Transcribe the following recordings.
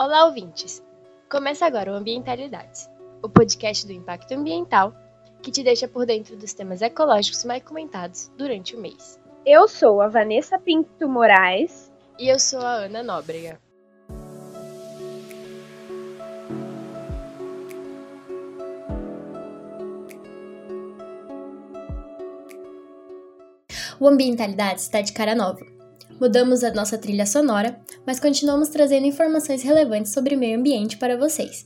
Olá, ouvintes! Começa agora o Ambientalidades, o podcast do impacto ambiental que te deixa por dentro dos temas ecológicos mais comentados durante o mês. Eu sou a Vanessa Pinto Moraes. E eu sou a Ana Nóbrega. O Ambientalidades está de cara nova Mudamos a nossa trilha sonora, mas continuamos trazendo informações relevantes sobre o meio ambiente para vocês.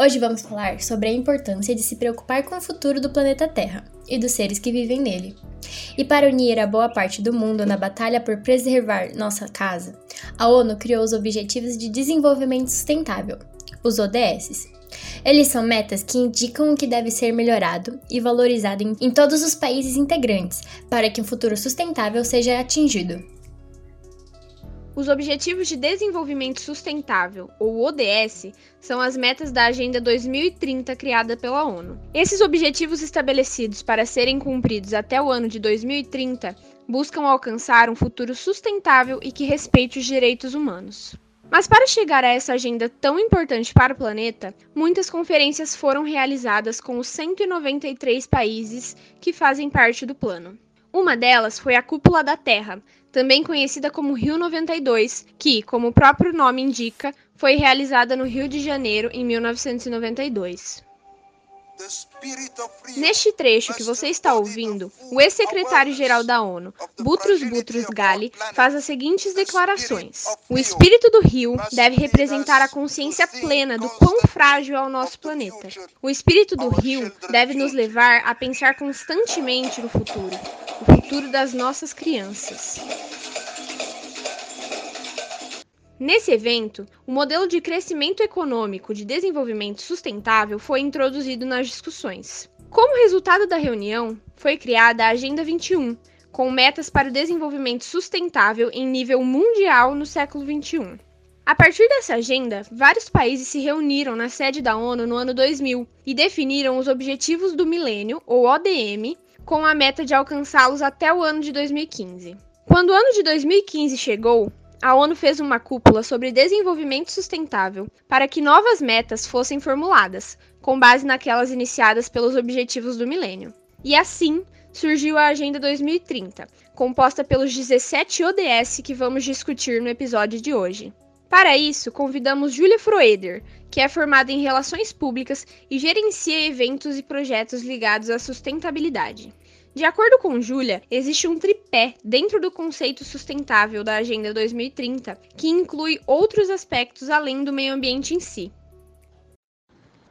Hoje vamos falar sobre a importância de se preocupar com o futuro do planeta Terra e dos seres que vivem nele. E para unir a boa parte do mundo na batalha por preservar nossa casa, a ONU criou os Objetivos de Desenvolvimento Sustentável, os ODS. Eles são metas que indicam o que deve ser melhorado e valorizado em, todos os países integrantes para que um futuro sustentável seja atingido. Os Objetivos de Desenvolvimento Sustentável, ou ODS, são as metas da Agenda 2030 criada pela ONU. Esses objetivos estabelecidos para serem cumpridos até o ano de 2030 buscam alcançar um futuro sustentável e que respeite os direitos humanos. Mas para chegar a essa agenda tão importante para o planeta, muitas conferências foram realizadas com os 193 países que fazem parte do plano. Uma delas foi a Cúpula da Terra, também conhecida como Rio 92, que, como o próprio nome indica, foi realizada no Rio de Janeiro em 1992. Neste trecho que você está ouvindo, o ex-secretário-geral da ONU, Boutros Boutros Ghali, faz as seguintes declarações: O espírito do rio deve representar a consciência plena do quão frágil é o nosso planeta. O espírito do rio deve nos levar a pensar constantemente no futuro, o futuro das nossas crianças. Nesse evento, o modelo de crescimento econômico de desenvolvimento sustentável foi introduzido nas discussões. Como resultado da reunião, foi criada a Agenda 21, com metas para o desenvolvimento sustentável em nível mundial no século 21. A partir dessa agenda, vários países se reuniram na sede da ONU no ano 2000 e definiram os Objetivos do Milênio, ou ODM, com a meta de alcançá-los até o ano de 2015. Quando o ano de 2015 chegou, a ONU fez uma cúpula sobre desenvolvimento sustentável para que novas metas fossem formuladas, com base naquelas iniciadas pelos Objetivos do Milênio. E assim surgiu a Agenda 2030, composta pelos 17 ODS que vamos discutir no episódio de hoje. Para isso, convidamos Julia Froeder, que é formada em Relações Públicas e gerencia eventos e projetos ligados à sustentabilidade. De acordo com Júlia, existe um tripé dentro do conceito sustentável da Agenda 2030 que inclui outros aspectos além do meio ambiente em si.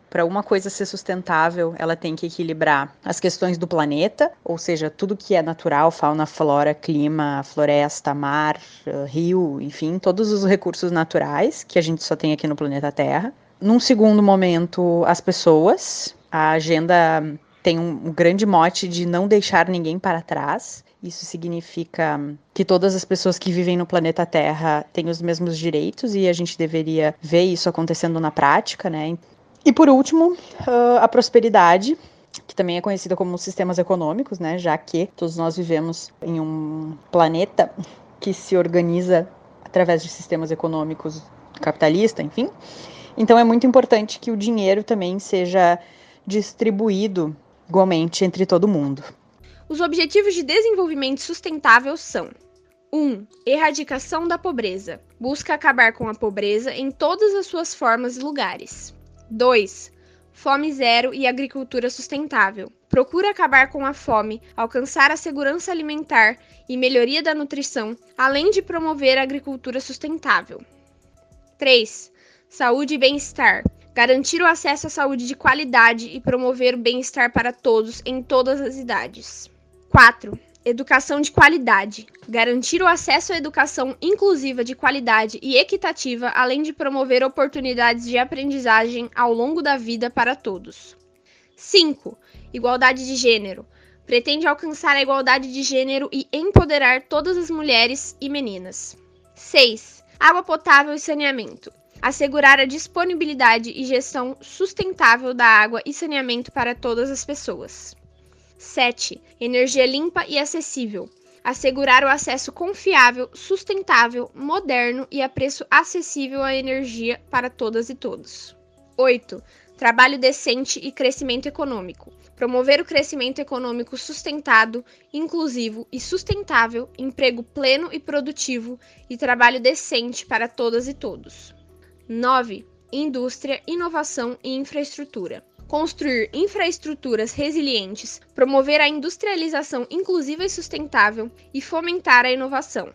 Para uma coisa ser sustentável, ela tem que equilibrar as questões do planeta, ou seja, tudo que é natural, fauna, flora, clima, floresta, mar, eh, rio, enfim, todos os recursos naturais que a gente só tem aqui no planeta Terra. Num segundo momento, as pessoas. A agenda tem um, um grande mote de não deixar ninguém para trás. Isso significa que todas as pessoas que vivem no planeta Terra têm os mesmos direitos e a gente deveria ver isso acontecendo na prática, né? E por último, a prosperidade, que também é conhecida como sistemas econômicos, né? Já que todos nós vivemos em um planeta que se organiza através de sistemas econômicos capitalista, enfim. Então é muito importante que o dinheiro também seja distribuído igualmente entre todo mundo. Os Objetivos de Desenvolvimento Sustentável são 1. Um, erradicação da pobreza. Busca acabar com a pobreza em todas as suas formas e lugares. 2. Fome zero e agricultura sustentável. Procura acabar com a fome, alcançar a segurança alimentar e melhoria da nutrição, além de promover a agricultura sustentável. 3. Saúde e bem-estar garantir o acesso à saúde de qualidade e promover o bem-estar para todos em todas as idades. 4. Educação de qualidade. Garantir o acesso à educação inclusiva de qualidade e equitativa, além de promover oportunidades de aprendizagem ao longo da vida para todos. 5. Igualdade de gênero. Pretende alcançar a igualdade de gênero e empoderar todas as mulheres e meninas. 6. Água potável e saneamento assegurar a disponibilidade e gestão sustentável da água e saneamento para todas as pessoas. 7. Energia limpa e acessível. assegurar o acesso confiável, sustentável, moderno e a preço acessível à energia para todas e todos. 8. Trabalho decente e crescimento econômico. Promover o crescimento econômico sustentado, inclusivo e sustentável, emprego pleno e produtivo e trabalho decente para todas e todos. 9. Indústria, inovação e infraestrutura construir infraestruturas resilientes, promover a industrialização inclusiva e sustentável e fomentar a inovação.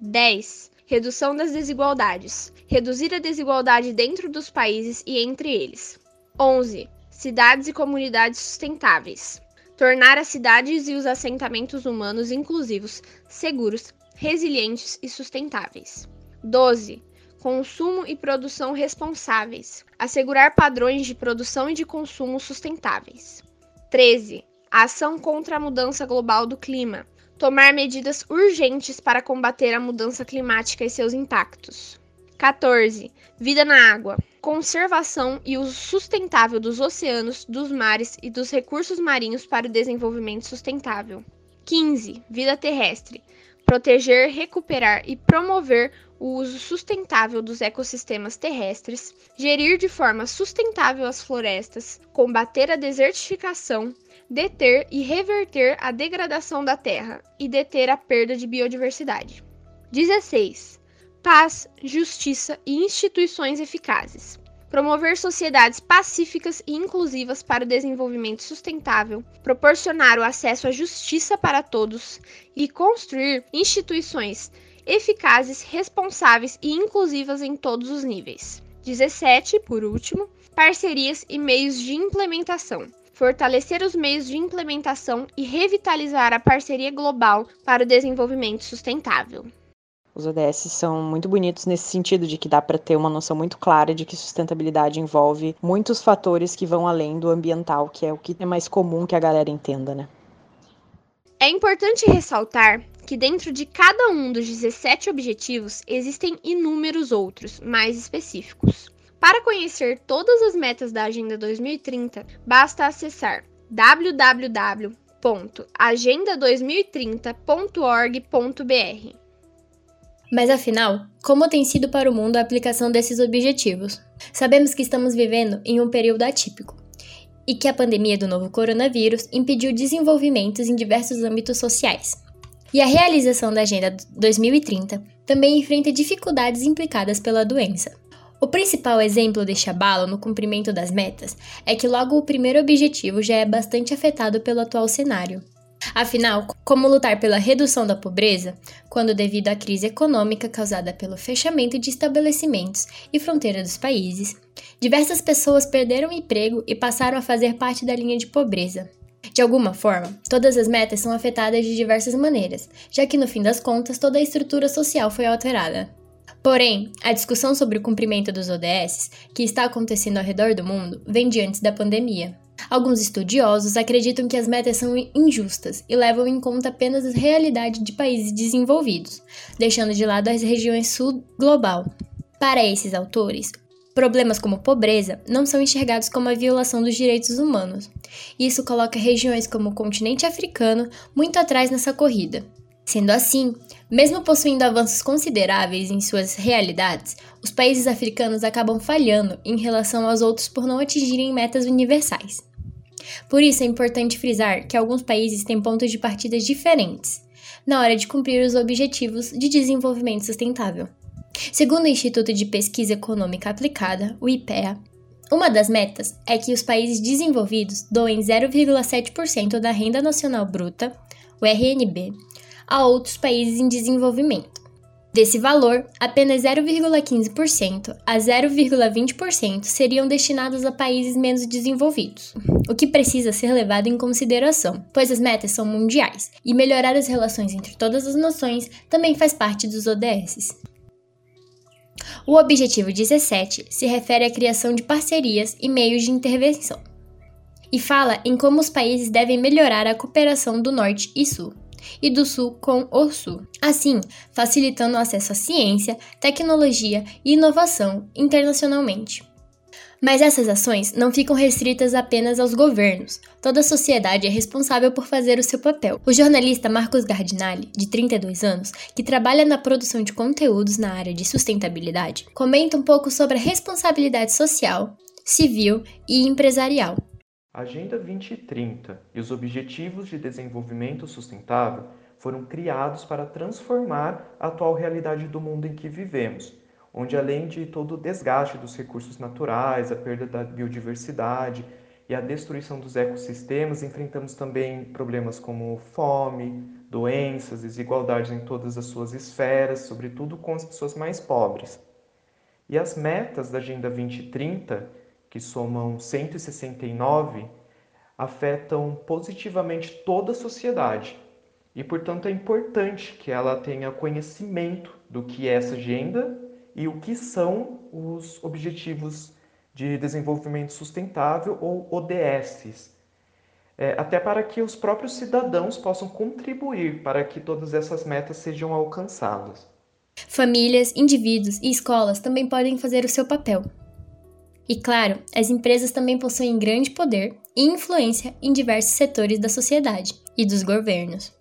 10. Redução das desigualdades. Reduzir a desigualdade dentro dos países e entre eles. 11. Cidades e comunidades sustentáveis. Tornar as cidades e os assentamentos humanos inclusivos, seguros, resilientes e sustentáveis. 12 consumo e produção responsáveis, assegurar padrões de produção e de consumo sustentáveis. 13. A ação contra a mudança global do clima, tomar medidas urgentes para combater a mudança climática e seus impactos. 14. Vida na água. Conservação e uso sustentável dos oceanos, dos mares e dos recursos marinhos para o desenvolvimento sustentável. 15. Vida terrestre. Proteger, recuperar e promover o uso sustentável dos ecossistemas terrestres, gerir de forma sustentável as florestas, combater a desertificação, deter e reverter a degradação da terra e deter a perda de biodiversidade. 16. Paz, justiça e instituições eficazes promover sociedades pacíficas e inclusivas para o desenvolvimento sustentável, proporcionar o acesso à justiça para todos e construir instituições eficazes, responsáveis e inclusivas em todos os níveis. 17, por último, parcerias e meios de implementação. Fortalecer os meios de implementação e revitalizar a parceria global para o desenvolvimento sustentável. Os ODS são muito bonitos nesse sentido de que dá para ter uma noção muito clara de que sustentabilidade envolve muitos fatores que vão além do ambiental, que é o que é mais comum que a galera entenda, né? É importante ressaltar que dentro de cada um dos 17 objetivos existem inúmeros outros, mais específicos. Para conhecer todas as metas da Agenda 2030, basta acessar www.agenda2030.org.br. Mas afinal, como tem sido para o mundo a aplicação desses objetivos? Sabemos que estamos vivendo em um período atípico e que a pandemia do novo coronavírus impediu desenvolvimentos em diversos âmbitos sociais. E a realização da Agenda 2030 também enfrenta dificuldades implicadas pela doença. O principal exemplo deste abalo no cumprimento das metas é que logo o primeiro objetivo já é bastante afetado pelo atual cenário. Afinal, como lutar pela redução da pobreza quando, devido à crise econômica causada pelo fechamento de estabelecimentos e fronteira dos países, diversas pessoas perderam emprego e passaram a fazer parte da linha de pobreza? De alguma forma, todas as metas são afetadas de diversas maneiras, já que no fim das contas toda a estrutura social foi alterada. Porém, a discussão sobre o cumprimento dos ODS, que está acontecendo ao redor do mundo, vem de antes da pandemia. Alguns estudiosos acreditam que as metas são injustas e levam em conta apenas a realidade de países desenvolvidos, deixando de lado as regiões sul global. Para esses autores, Problemas como pobreza não são enxergados como a violação dos direitos humanos. Isso coloca regiões como o continente africano muito atrás nessa corrida. Sendo assim, mesmo possuindo avanços consideráveis em suas realidades, os países africanos acabam falhando em relação aos outros por não atingirem metas universais. Por isso é importante frisar que alguns países têm pontos de partida diferentes na hora de cumprir os objetivos de desenvolvimento sustentável. Segundo o Instituto de Pesquisa Econômica Aplicada, o IPEA, uma das metas é que os países desenvolvidos doem 0,7% da renda nacional bruta, o RNB, a outros países em desenvolvimento. Desse valor, apenas 0,15% a 0,20% seriam destinados a países menos desenvolvidos, o que precisa ser levado em consideração, pois as metas são mundiais e melhorar as relações entre todas as nações também faz parte dos ODS. O objetivo 17 se refere à criação de parcerias e meios de intervenção, e fala em como os países devem melhorar a cooperação do Norte e Sul, e do Sul com o Sul, assim facilitando o acesso à ciência, tecnologia e inovação internacionalmente. Mas essas ações não ficam restritas apenas aos governos. Toda a sociedade é responsável por fazer o seu papel. O jornalista Marcos Gardinali, de 32 anos, que trabalha na produção de conteúdos na área de sustentabilidade, comenta um pouco sobre a responsabilidade social, civil e empresarial. Agenda 2030 e os Objetivos de Desenvolvimento Sustentável foram criados para transformar a atual realidade do mundo em que vivemos onde além de todo o desgaste dos recursos naturais, a perda da biodiversidade e a destruição dos ecossistemas, enfrentamos também problemas como fome, doenças, desigualdades em todas as suas esferas, sobretudo com as pessoas mais pobres. E as metas da Agenda 2030, que somam 169, afetam positivamente toda a sociedade. E, portanto, é importante que ela tenha conhecimento do que é essa agenda e o que são os Objetivos de Desenvolvimento Sustentável, ou ODSs. É, até para que os próprios cidadãos possam contribuir para que todas essas metas sejam alcançadas. Famílias, indivíduos e escolas também podem fazer o seu papel. E claro, as empresas também possuem grande poder e influência em diversos setores da sociedade e dos governos.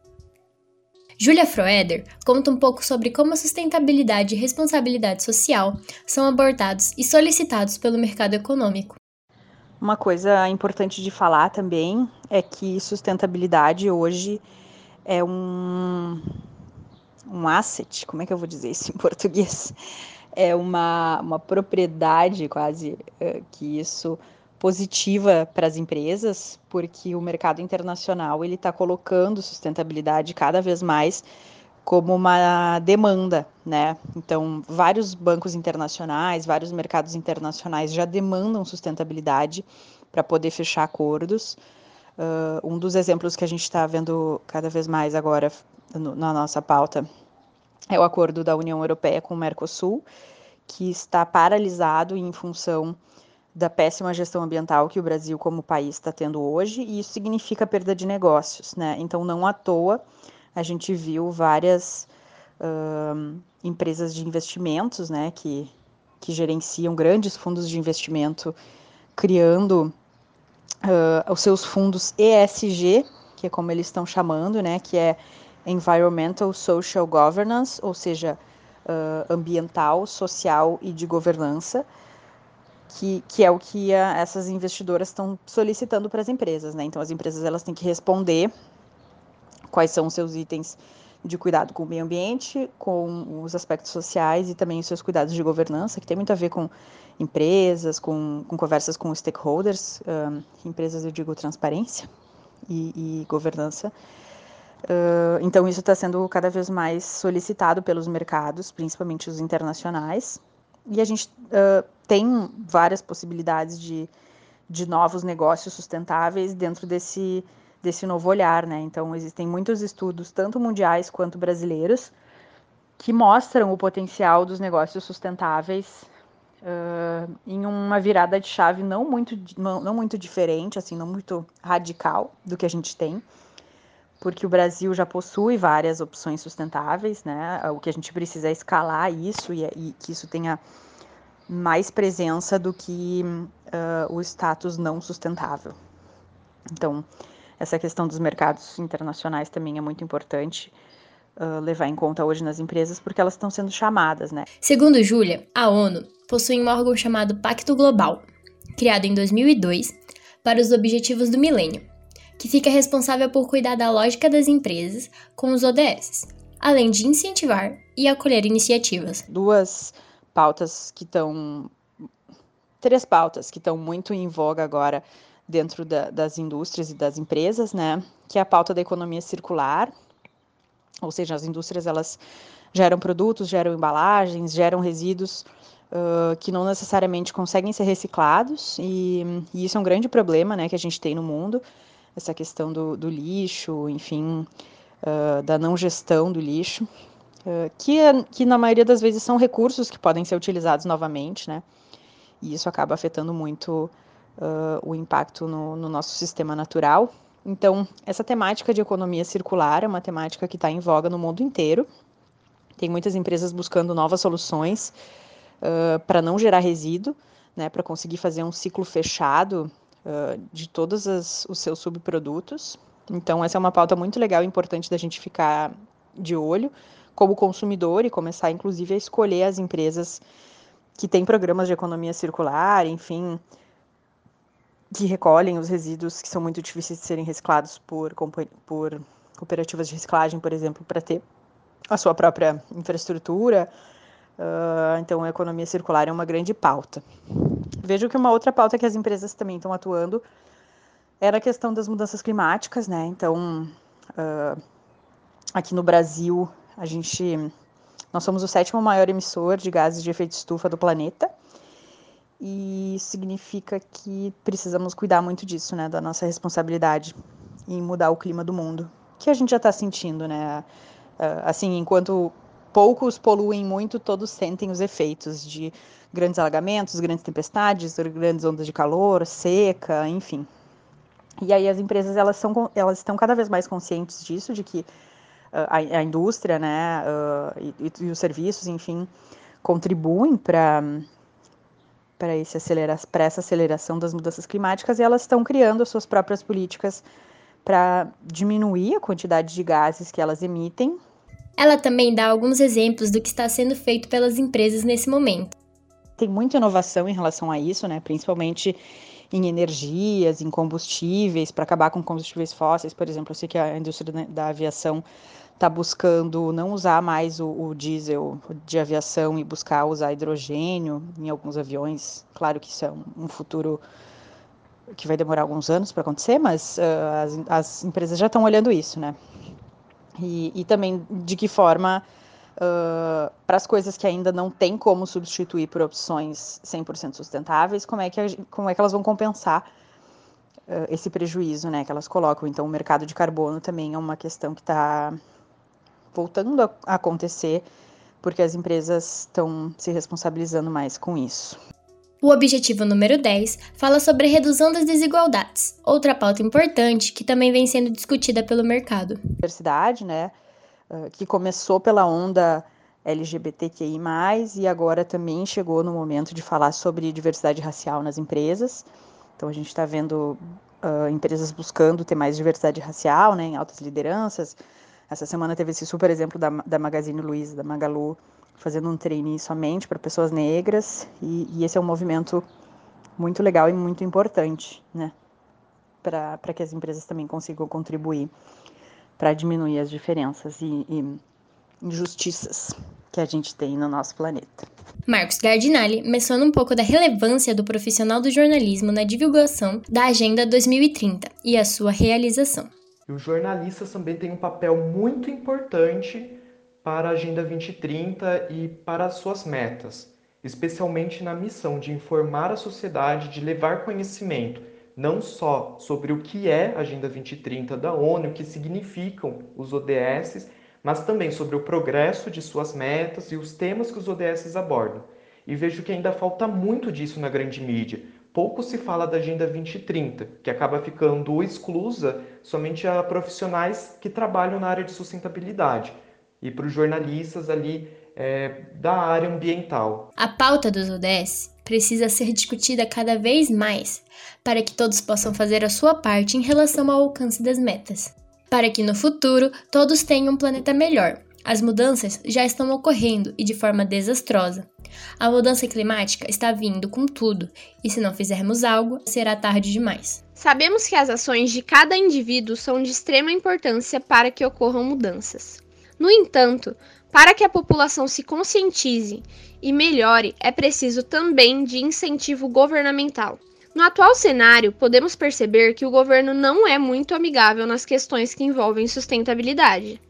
Julia Froeder conta um pouco sobre como a sustentabilidade e responsabilidade social são abordados e solicitados pelo mercado econômico. Uma coisa importante de falar também é que sustentabilidade hoje é um, um asset, como é que eu vou dizer isso em português? É uma, uma propriedade quase eh, que isso positiva para as empresas, porque o mercado internacional ele está colocando sustentabilidade cada vez mais como uma demanda, né? Então, vários bancos internacionais, vários mercados internacionais já demandam sustentabilidade para poder fechar acordos. Uh, um dos exemplos que a gente está vendo cada vez mais agora no, na nossa pauta é o acordo da União Europeia com o Mercosul, que está paralisado em função da péssima gestão ambiental que o Brasil como país está tendo hoje, e isso significa perda de negócios, né? Então, não à toa, a gente viu várias uh, empresas de investimentos, né, que, que gerenciam grandes fundos de investimento, criando uh, os seus fundos ESG, que é como eles estão chamando, né, que é Environmental Social Governance, ou seja, uh, ambiental, social e de governança, que, que é o que a, essas investidoras estão solicitando para as empresas, né? Então as empresas elas têm que responder quais são os seus itens de cuidado com o meio ambiente, com os aspectos sociais e também os seus cuidados de governança, que tem muito a ver com empresas, com, com conversas com stakeholders, um, empresas eu digo transparência e, e governança. Uh, então isso está sendo cada vez mais solicitado pelos mercados, principalmente os internacionais, e a gente uh, tem várias possibilidades de, de novos negócios sustentáveis dentro desse, desse novo olhar, né? Então, existem muitos estudos, tanto mundiais quanto brasileiros, que mostram o potencial dos negócios sustentáveis uh, em uma virada de chave não muito, não, não muito diferente, assim, não muito radical do que a gente tem, porque o Brasil já possui várias opções sustentáveis, né? O que a gente precisa é escalar isso e, e que isso tenha mais presença do que uh, o status não sustentável. Então, essa questão dos mercados internacionais também é muito importante uh, levar em conta hoje nas empresas, porque elas estão sendo chamadas, né? Segundo Júlia, a ONU possui um órgão chamado Pacto Global, criado em 2002 para os Objetivos do Milênio, que fica responsável por cuidar da lógica das empresas com os ODS, além de incentivar e acolher iniciativas. Duas pautas que estão. Três pautas que estão muito em voga agora dentro da, das indústrias e das empresas, né? Que é a pauta da economia circular, ou seja, as indústrias elas geram produtos, geram embalagens, geram resíduos uh, que não necessariamente conseguem ser reciclados e, e, isso é um grande problema, né, que a gente tem no mundo, essa questão do, do lixo, enfim, uh, da não gestão do lixo que, que na maioria das vezes são recursos que podem ser utilizados novamente, né? E isso acaba afetando muito uh, o impacto no, no, nosso sistema natural. Então, essa temática de economia circular é uma temática que está em voga no mundo inteiro. Tem muitas empresas buscando novas soluções uh, para não gerar resíduo, né, para conseguir fazer um ciclo fechado de todos as, os seus subprodutos. Então, essa é uma pauta muito legal e importante da gente ficar de olho como consumidor e começar, inclusive, a escolher as empresas que têm programas de economia circular, enfim, que recolhem os resíduos que são muito difíceis de serem reciclados por, por cooperativas de reciclagem, por exemplo, para ter a sua própria infraestrutura. Uh, então, a economia circular é uma grande pauta. Vejo que uma outra pauta que as empresas também estão atuando é a questão das mudanças climáticas, né? Então, uh, aqui no Brasil, a gente, nós somos o sétimo maior emissor de gases de efeito estufa do planeta. E significa que precisamos cuidar muito disso, né? Da nossa responsabilidade em mudar o clima do mundo, que a gente já está sentindo, né? Uh, assim, enquanto poucos poluem muito, todos sentem os efeitos de grandes alagamentos, grandes tempestades, grandes ondas de calor, seca, enfim. E aí as empresas elas são elas estão cada vez mais conscientes disso, de que uh, a, a, indústria, né, uh, e, e, os serviços, enfim, contribuem para para acelera essa aceleração das mudanças climáticas e elas estão criando as suas próprias políticas para diminuir a quantidade de gases que elas emitem. Ela também dá alguns exemplos do que está sendo feito pelas empresas nesse momento. Tem muita inovação em relação a isso, né? principalmente em energias, em combustíveis, para acabar com combustíveis fósseis. Por exemplo, eu sei que a indústria da aviação está buscando não usar mais o, o, diesel de aviação e buscar usar hidrogênio em alguns aviões. Claro que isso é um, futuro que vai demorar alguns anos para acontecer, mas uh, as, as, empresas já estão olhando isso, né? E, e também de que forma uh, para as coisas que ainda não tem como substituir por opções 100% sustentáveis, como é que, a, como é que elas vão compensar uh, esse prejuízo né, que elas colocam. Então, o mercado de carbono também é uma questão que está voltando a, a acontecer, porque as empresas estão se responsabilizando mais com isso. O objetivo número 10 fala sobre a redução das desigualdades, outra pauta importante que também vem sendo discutida pelo mercado. Diversidade, né? que começou pela onda LGBTQI+, e agora também chegou no momento de falar sobre diversidade racial nas empresas. Então a gente está vendo uh, empresas buscando ter mais diversidade racial, né, em altas lideranças. Essa semana teve esse super exemplo da, da Magazine Luiza, da Magalu, fazendo um trainee somente para pessoas negras, e, e, esse é um movimento muito legal e muito importante, né, para que as empresas também consigam contribuir para diminuir as diferenças e, e injustiças que a gente tem no nosso planeta. Marcos Gardinali menciona um pouco da relevância do profissional do jornalismo na divulgação da Agenda 2030 e a sua realização. E os jornalistas também têm um papel muito importante para a Agenda 2030 e para as suas metas, especialmente na missão de informar a sociedade, de levar conhecimento não só sobre o que é a Agenda 2030 da ONU, o que significam os ODS, mas também sobre o progresso de suas metas e os temas que os ODS abordam. E vejo que ainda falta muito disso na grande mídia. Pouco se fala da Agenda 2030, que acaba ficando exclusa somente a profissionais que trabalham na área de sustentabilidade e para os jornalistas ali é, da área ambiental. A pauta dos ODS precisa ser discutida cada vez mais para que todos possam fazer a sua parte em relação ao alcance das metas. Para que no futuro todos tenham um planeta melhor. As mudanças já estão ocorrendo e de forma desastrosa. A mudança climática está vindo com tudo, e se não fizermos algo, será tarde demais. Sabemos que as ações de cada indivíduo são de extrema importância para que ocorram mudanças. No entanto, para que a população se conscientize e melhore, é preciso também de incentivo governamental. No atual cenário, podemos perceber que o governo não é muito amigável nas questões que envolvem sustentabilidade.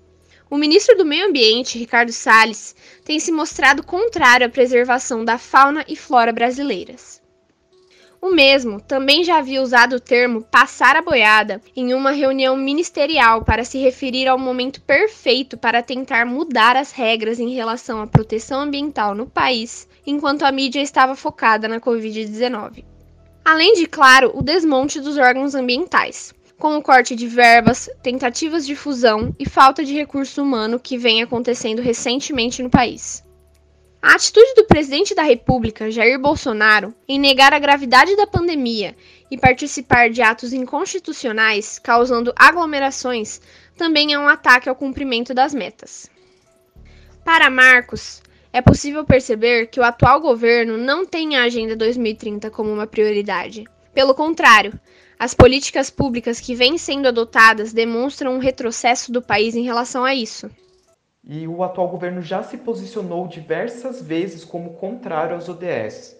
O ministro do Meio Ambiente, Ricardo Salles, tem se mostrado contrário à preservação da fauna e flora brasileiras. O mesmo também já havia usado o termo passar a boiada em uma reunião ministerial para se referir ao momento perfeito para tentar mudar as regras em relação à proteção ambiental no país, enquanto a mídia estava focada na Covid-19. Além de, claro, o desmonte dos órgãos ambientais, com o corte de verbas, tentativas de fusão e falta de recurso humano que vem acontecendo recentemente no país. A atitude do presidente da República, Jair Bolsonaro, em negar a gravidade da pandemia e participar de atos inconstitucionais causando aglomerações também é um ataque ao cumprimento das metas. Para Marcos, é possível perceber que o atual governo não tem a Agenda 2030 como uma prioridade. Pelo contrário, as políticas públicas que vêm sendo adotadas demonstram um retrocesso do país em relação a isso e o atual governo já se posicionou diversas vezes como contrário aos ODS.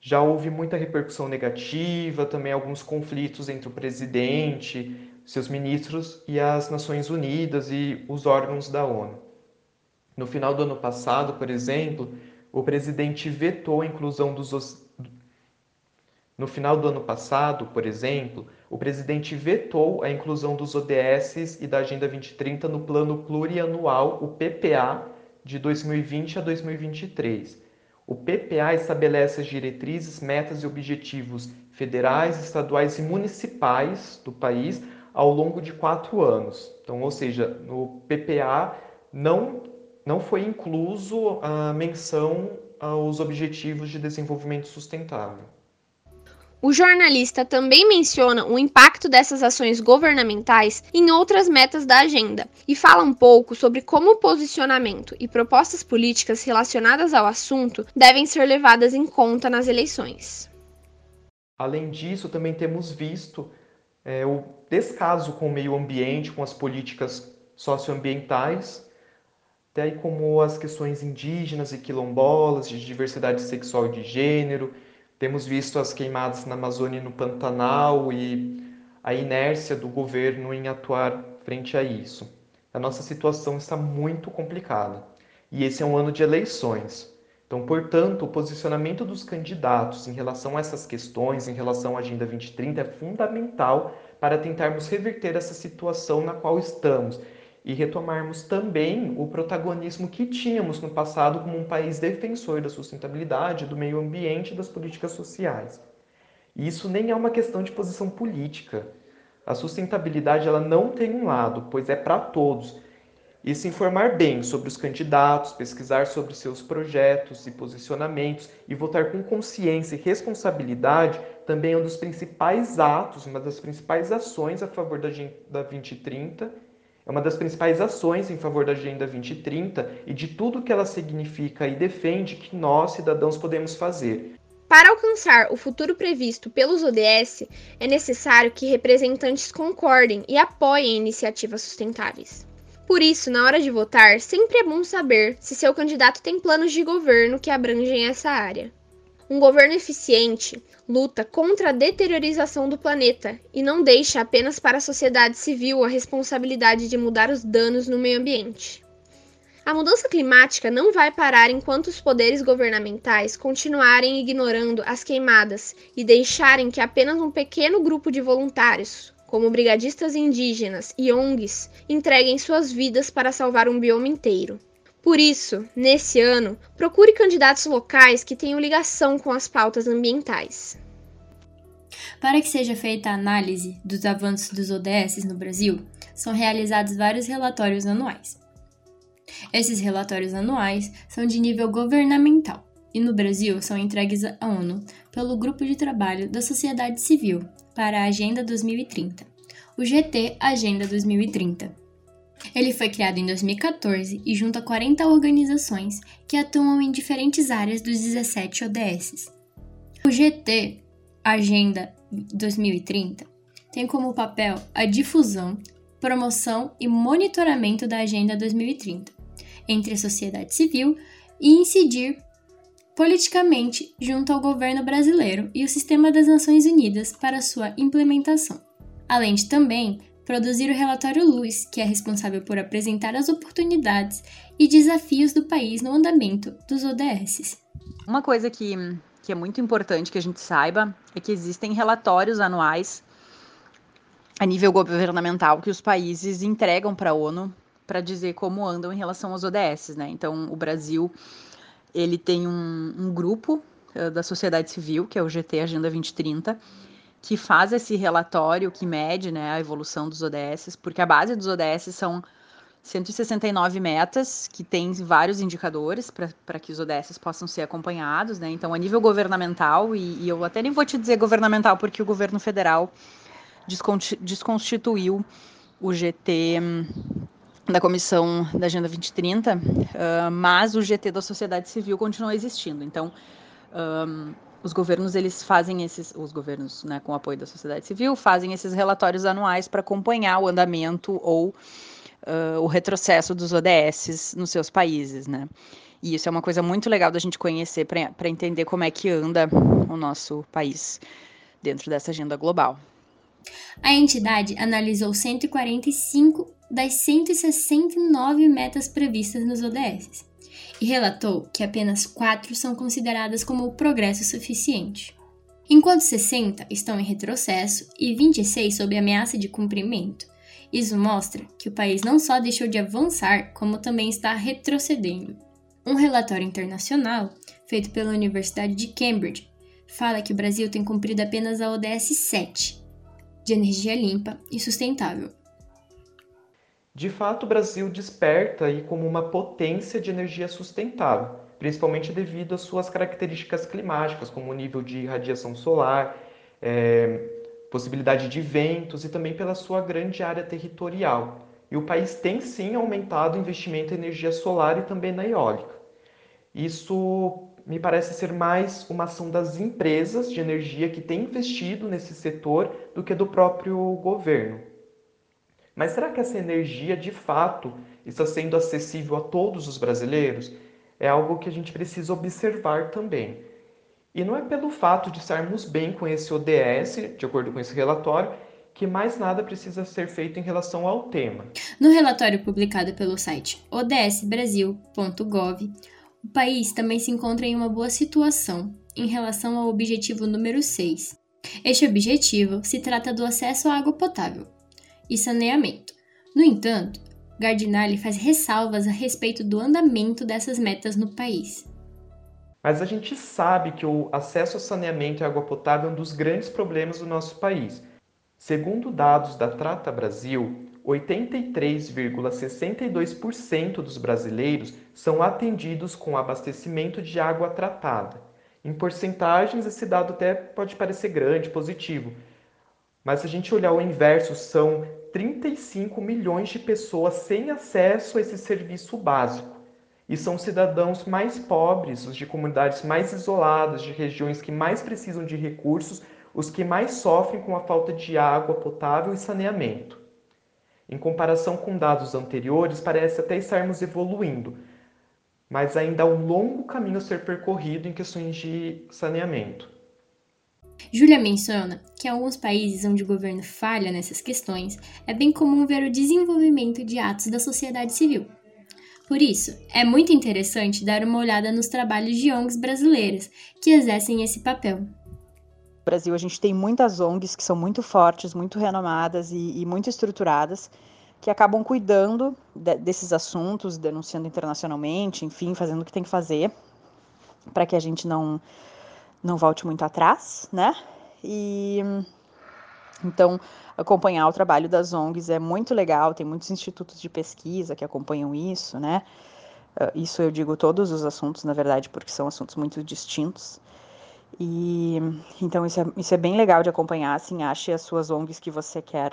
Já houve muita repercussão negativa, também alguns conflitos entre o presidente, seus ministros e as Nações Unidas e os órgãos da ONU. No final do ano passado, por exemplo, o presidente vetou a inclusão dos no final do ano passado, por exemplo, o presidente vetou a inclusão dos ODS e da Agenda 2030 no Plano Plurianual, o PPA, de 2020 a 2023. O PPA estabelece as diretrizes, metas e objetivos federais, estaduais e municipais do país ao longo de quatro anos. Então, ou seja, no PPA não, não foi incluso a menção aos objetivos de desenvolvimento sustentável. O jornalista também menciona o impacto dessas ações governamentais em outras metas da agenda e fala um pouco sobre como o posicionamento e propostas políticas relacionadas ao assunto devem ser levadas em conta nas eleições. Além disso, também temos visto é, o descaso com o meio ambiente, com as políticas socioambientais, até como as questões indígenas e quilombolas, de diversidade sexual e de gênero temos visto as queimadas na Amazônia e no Pantanal e a inércia do governo em atuar frente a isso. A nossa situação está muito complicada e esse é um ano de eleições. Então, portanto, o posicionamento dos candidatos em relação a essas questões, em relação à Agenda 2030, é fundamental para tentarmos reverter essa situação na qual estamos e retomarmos também o protagonismo que tínhamos no passado como um país defensor da sustentabilidade, do meio ambiente e das políticas sociais. E isso nem é uma questão de posição política. A sustentabilidade ela não tem um lado, pois é para todos. E se informar bem sobre os candidatos, pesquisar sobre seus projetos e posicionamentos e votar com consciência e responsabilidade também é um dos principais atos, uma das principais ações a favor da Agenda 2030 é uma das principais ações em favor da Agenda 2030 e de tudo que ela significa e defende que nós, cidadãos, podemos fazer. Para alcançar o futuro previsto pelos ODS, é necessário que representantes concordem e apoiem iniciativas sustentáveis. Por isso, na hora de votar, sempre é bom saber se seu candidato tem planos de governo que abrangem essa área. Um governo eficiente luta contra a deteriorização do planeta e não deixa apenas para a sociedade civil a responsabilidade de mudar os danos no meio ambiente. A mudança climática não vai parar enquanto os poderes governamentais continuarem ignorando as queimadas e deixarem que apenas um pequeno grupo de voluntários, como brigadistas indígenas e ONGs, entreguem suas vidas para salvar um bioma inteiro. Por isso, nesse ano, procure candidatos locais que tenham ligação com as pautas ambientais. Para que seja feita a análise dos avanços dos ODS no Brasil, são realizados vários relatórios anuais. Esses relatórios anuais são de nível governamental e no Brasil são entregues à ONU pelo Grupo de Trabalho da Sociedade Civil para a Agenda 2030, o GT Agenda 2030 ele foi criado em 2014 e junta 40 organizações que atuam em diferentes áreas dos 17 ODS. O GT Agenda 2030 tem como papel a difusão, promoção e monitoramento da Agenda 2030 entre a sociedade civil e incidir politicamente junto ao governo brasileiro e o sistema das Nações Unidas para sua implementação, além de também produzir o relatório Luz, que é responsável por apresentar as oportunidades e desafios do país no andamento dos ODS. Uma coisa que, que é muito importante que a gente saiba é que existem relatórios anuais a nível governamental que os países entregam para a ONU para dizer como andam em relação aos ODS, né? Então, o Brasil ele tem um, um grupo uh, da sociedade civil, que é o GT Agenda 2030, que faz esse relatório que mede né, a evolução dos ODS, porque a base dos ODS são 169 metas, que tem vários indicadores para que os ODS possam ser acompanhados, né? Então, a nível governamental, e, e, eu até nem vou te dizer governamental, porque o governo federal desconstituiu o GT hum, da Comissão da Agenda 2030, uh, mas o GT da sociedade civil continua existindo. Então, um, os governos eles fazem esses, os governos, né, com apoio da sociedade civil, fazem esses relatórios anuais para acompanhar o andamento ou uh, o retrocesso dos ODS nos seus países, né? E isso é uma coisa muito legal da gente conhecer para entender como é que anda o nosso país dentro dessa agenda global. A entidade analisou 145 das 169 metas previstas nos ODS e relatou que apenas quatro são consideradas como progresso suficiente, enquanto 60 estão em retrocesso e 26 sob ameaça de cumprimento. Isso mostra que o país não só deixou de avançar, como também está retrocedendo. Um relatório internacional, feito pela Universidade de Cambridge, fala que o Brasil tem cumprido apenas a ODS 7, de energia limpa e sustentável, de fato, o Brasil desperta aí como uma potência de energia sustentável, principalmente devido às suas características climáticas, como o nível de radiação solar, é, possibilidade de ventos e também pela sua grande área territorial. E o país tem sim aumentado o investimento em energia solar e também na eólica. Isso me parece ser mais uma ação das empresas de energia que têm investido nesse setor do que do próprio governo. Mas será que essa energia de fato está sendo acessível a todos os brasileiros? É algo que a gente precisa observar também. E não é pelo fato de estarmos bem com esse ODS, de acordo com esse relatório, que mais nada precisa ser feito em relação ao tema. No relatório publicado pelo site odsbrasil.gov, o país também se encontra em uma boa situação em relação ao objetivo número 6. Este objetivo se trata do acesso à água potável, e saneamento. No entanto, Gardinali faz ressalvas a respeito do andamento dessas metas no país. Mas a gente sabe que o acesso a saneamento e água potável é um dos grandes problemas do nosso país. Segundo dados da Trata Brasil, 83,62% dos brasileiros são atendidos com abastecimento de água tratada. Em porcentagens, esse dado até pode parecer grande, positivo, mas se a gente olhar o inverso, são 35 milhões de pessoas sem acesso a esse serviço básico. E são cidadãos mais pobres, os de comunidades mais isoladas, de regiões que mais precisam de recursos, os que mais sofrem com a falta de água potável e saneamento. Em comparação com dados anteriores, parece até estarmos evoluindo, mas ainda há um longo caminho a ser percorrido em questões de saneamento. Júlia menciona que em alguns países onde o governo falha nessas questões, é bem comum ver o desenvolvimento de atos da sociedade civil. Por isso, é muito interessante dar uma olhada nos trabalhos de ONGs brasileiras que exercem esse papel. No Brasil, a gente tem muitas ONGs que são muito fortes, muito renomadas e, e muito estruturadas, que acabam cuidando de, desses assuntos, denunciando internacionalmente, enfim, fazendo o que tem que fazer para que a gente não não volte muito atrás, né? E então acompanhar o trabalho das ONGs é muito legal, tem muitos institutos de pesquisa que acompanham isso, né? Ah, isso eu digo todos os assuntos, na verdade, porque são assuntos muito distintos. E então isso é, isso é bem legal de acompanhar, assim, ache as suas ONGs que você quer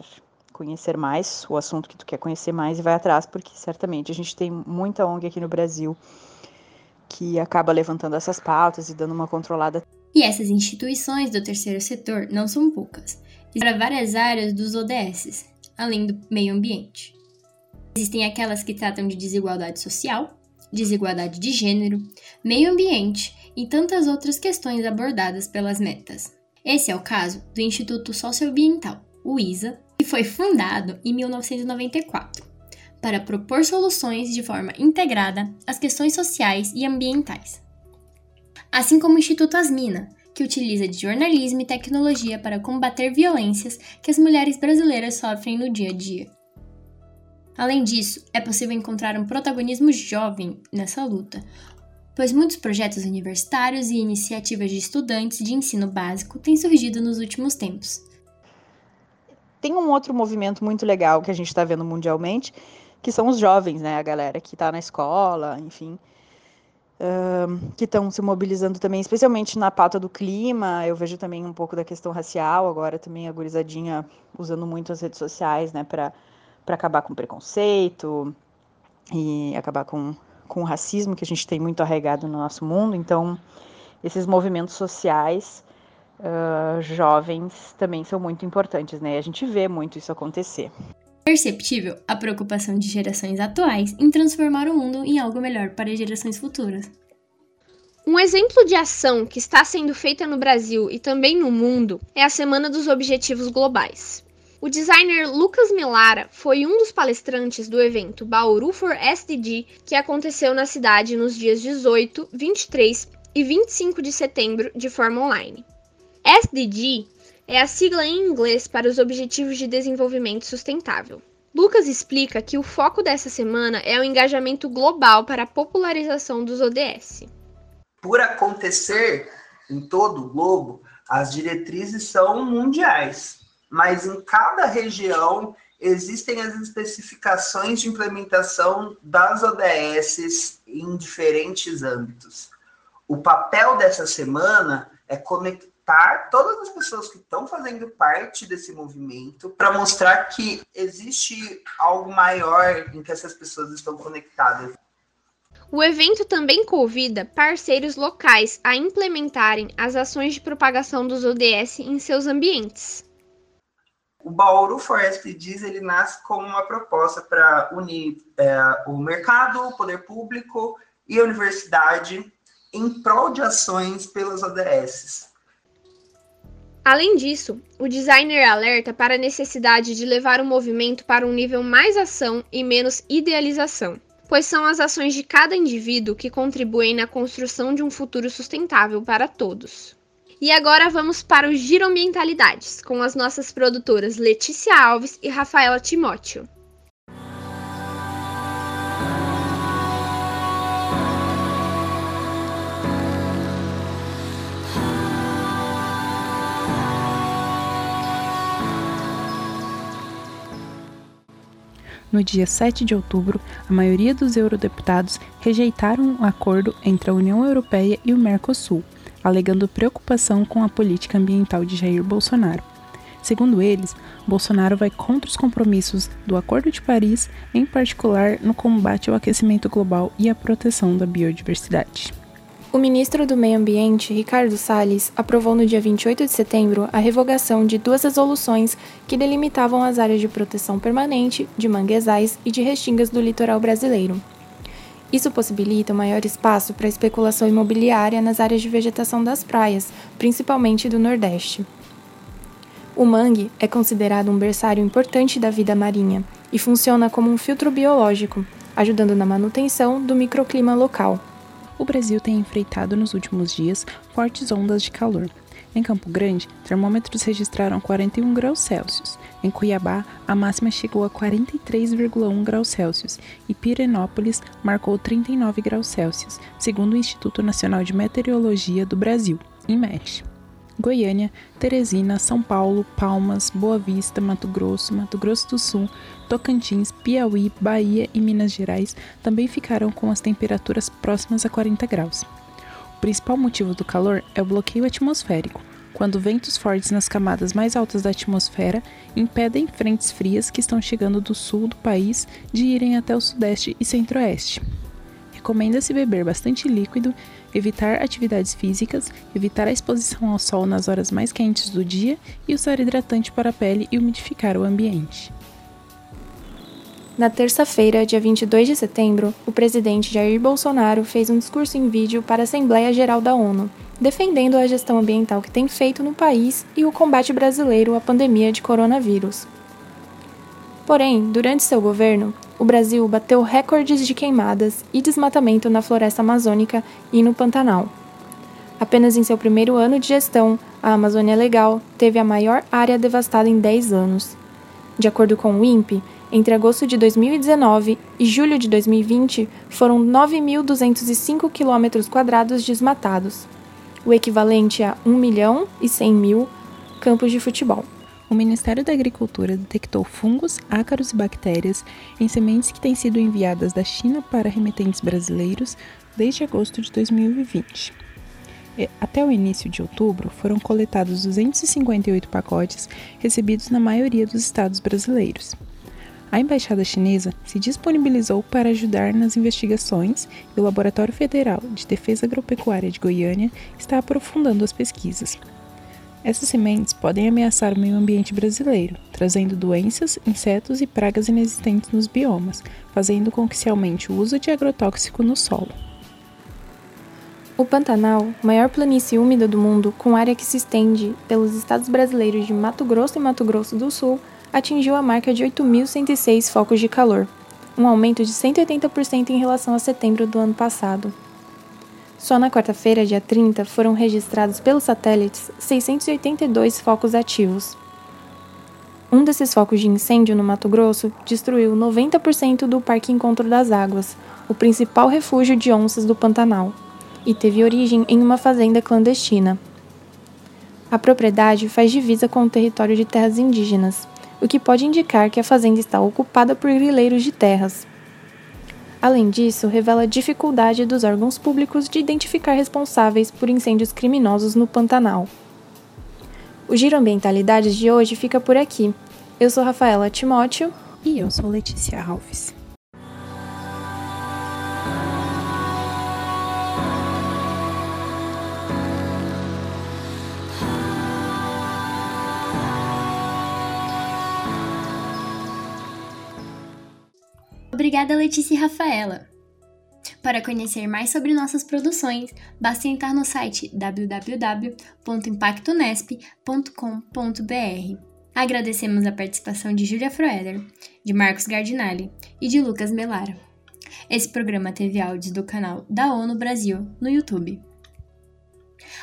conhecer mais, o assunto que tu quer conhecer mais e vai atrás, porque certamente a gente tem muita ONG aqui no Brasil que acaba levantando essas pautas e dando uma controlada e essas instituições do terceiro setor não são poucas, e para várias áreas dos ODS, além do meio ambiente. Existem aquelas que tratam de desigualdade social, desigualdade de gênero, meio ambiente e tantas outras questões abordadas pelas metas. Esse é o caso do Instituto Socioambiental, o ISA, que foi fundado em 1994 para propor soluções de forma integrada às questões sociais e ambientais assim como o Instituto Asmina, que utiliza de jornalismo e tecnologia para combater violências que as mulheres brasileiras sofrem no dia a dia. Além disso, é possível encontrar um protagonismo jovem nessa luta, pois muitos projetos universitários e iniciativas de estudantes de ensino básico têm surgido nos últimos tempos. Tem um outro movimento muito legal que a gente está vendo mundialmente, que são os jovens, né, a galera que está na escola, enfim, que estão se mobilizando também, especialmente na pauta do clima. Eu vejo também um pouco da questão racial, agora também a gurizadinha usando muito as redes sociais, né, para acabar com preconceito e acabar com, com o racismo que a gente tem muito arraigado no nosso mundo. Então, esses movimentos sociais uh, jovens também são muito importantes, né? A gente vê muito isso acontecer. Perceptível a preocupação de gerações atuais em transformar o mundo em algo melhor para gerações futuras. Um exemplo de ação que está sendo feita no Brasil e também no mundo é a Semana dos Objetivos Globais. O designer Lucas Melara foi um dos palestrantes do evento Bauru for SDG, que aconteceu na cidade nos dias 18, 23 e 25 de setembro de forma online. SDG é a sigla em inglês para os Objetivos de Desenvolvimento Sustentável. Lucas explica que o foco dessa semana é o engajamento global para a popularização dos ODS. Por acontecer em todo o globo, as diretrizes são mundiais, mas em cada região existem as especificações de implementação das ODS em diferentes âmbitos. O papel dessa semana é conectar conectar todas as pessoas que estão fazendo parte desse movimento para mostrar que existe algo maior em que essas pessoas estão conectadas. O evento também convida parceiros locais a implementarem as ações de propagação dos ODS em seus ambientes. O Bauru Forest diz ele nasce como uma proposta para unir é, o mercado, o poder público e a universidade em prol de ações pelas ODSs. Além disso, o designer alerta para a necessidade de levar o movimento para um nível mais ação e menos idealização, pois são as ações de cada indivíduo que contribuem na construção de um futuro sustentável para todos. E agora vamos para o Giro Ambientalidades, com as nossas produtoras Letícia Alves e Rafaela Timóteo. No dia 7 de outubro, a maioria dos eurodeputados rejeitaram o um acordo entre a União Europeia e o Mercosul, alegando preocupação com a política ambiental de Jair Bolsonaro. Segundo eles, Bolsonaro vai contra os compromissos do Acordo de Paris, em particular no combate ao aquecimento global e à proteção da biodiversidade. O ministro do Meio Ambiente, Ricardo Salles, aprovou no dia 28 de setembro a revogação de duas resoluções que delimitavam as áreas de proteção permanente, de manguezais e de restingas do litoral brasileiro. Isso possibilita um maior espaço para especulação imobiliária nas áreas de vegetação das praias, principalmente do Nordeste. O mangue é considerado um berçário importante da vida marinha e funciona como um filtro biológico, ajudando na manutenção do microclima local o Brasil tem enfrentado nos últimos dias fortes ondas de calor. Em Campo Grande, termômetros registraram 41 graus Celsius. Em Cuiabá, a máxima chegou a 43,1 graus Celsius e Pirenópolis marcou 39 graus Celsius, segundo o Instituto Nacional de Meteorologia do Brasil, IMET. Goiânia, Teresina, São Paulo, Palmas, Boa Vista, Mato Grosso, Mato Grosso do Sul, Tocantins, Piauí, Bahia e Minas Gerais também ficaram com as temperaturas próximas a 40 graus. O principal motivo do calor é o bloqueio atmosférico, quando ventos fortes nas camadas mais altas da atmosfera impedem frentes frias que estão chegando do sul do país de irem até o sudeste e centro-oeste. Recomenda-se beber bastante líquido evitar atividades físicas, evitar a exposição ao sol nas horas mais quentes do dia e usar hidratante para a pele e umidificar o ambiente. Na terça-feira, dia 22 de setembro, o presidente Jair Bolsonaro fez um discurso em vídeo para a Assembleia Geral da ONU, defendendo a gestão ambiental que tem feito no país e o combate brasileiro à pandemia de coronavírus. Porém, durante seu governo, o Brasil bateu recordes de queimadas e desmatamento na floresta amazônica e no Pantanal. Apenas em seu primeiro ano de gestão, a Amazônia Legal teve a maior área devastada em 10 anos. De acordo com o INPE, entre agosto de 2019 e julho de 2020, foram 9.205 km desmatados, o equivalente a 1 milhão e 100 mil campos de futebol. o Ministério da Agricultura detectou fungos, ácaros e bactérias em sementes que têm sido enviadas da China para remetentes brasileiros desde agosto de 2020. Até o início de outubro, foram coletados 258 pacotes recebidos na maioria dos estados brasileiros. A embaixada chinesa se disponibilizou para ajudar nas investigações e o Laboratório Federal de Defesa Agropecuária de Goiânia está aprofundando as pesquisas. Essas sementes podem ameaçar o meio ambiente brasileiro, trazendo doenças, insetos e pragas inexistentes nos biomas, fazendo com que se aumente o uso de agrotóxico no solo. O Pantanal, maior planície úmida do mundo, com área que se estende pelos estados brasileiros de Mato Grosso e Mato Grosso do Sul, atingiu a marca de 8.106 focos de calor, um aumento de 180% em relação a setembro do ano passado. Só na quarta-feira, dia 30, foram registrados pelos satélites 682 focos ativos. Um desses focos de incêndio no Mato Grosso destruiu 90% do Parque Encontro das Águas, o principal refúgio de onças do Pantanal, e teve origem em uma fazenda clandestina. A propriedade faz divisa com o território de terras indígenas, o que pode indicar que a fazenda está ocupada por grileiros de terras, Além disso, revela a dificuldade dos órgãos públicos de identificar responsáveis por incêndios criminosos no Pantanal. O Giro Ambientalidades de hoje fica por aqui. Eu sou Rafaela Timóteo. E eu sou Letícia Alves. Obrigada, Letícia e Rafaela. Para conhecer mais sobre nossas produções, basta entrar no site www.impactonesp.com.br. Agradecemos a participação de Julia Froeder, de Marcos Gardinali e de Lucas Melara. Esse programa teve áudios do canal da ONU Brasil no YouTube.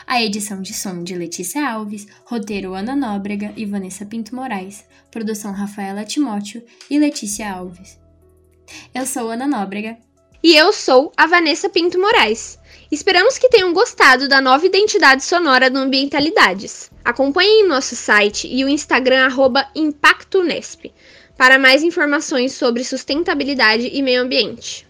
A edição de som de Letícia Alves, roteiro Ana Nóbrega e Vanessa Pinto Moraes, produção Rafaela Timóteo e Letícia Alves. Eu sou Ana Nóbrega. E eu sou a Vanessa Pinto Moraes. Esperamos que tenham gostado da nova identidade sonora do Ambientalidades. Acompanhem nosso site e o Instagram ImpactoNesp para mais informações sobre sustentabilidade e meio ambiente.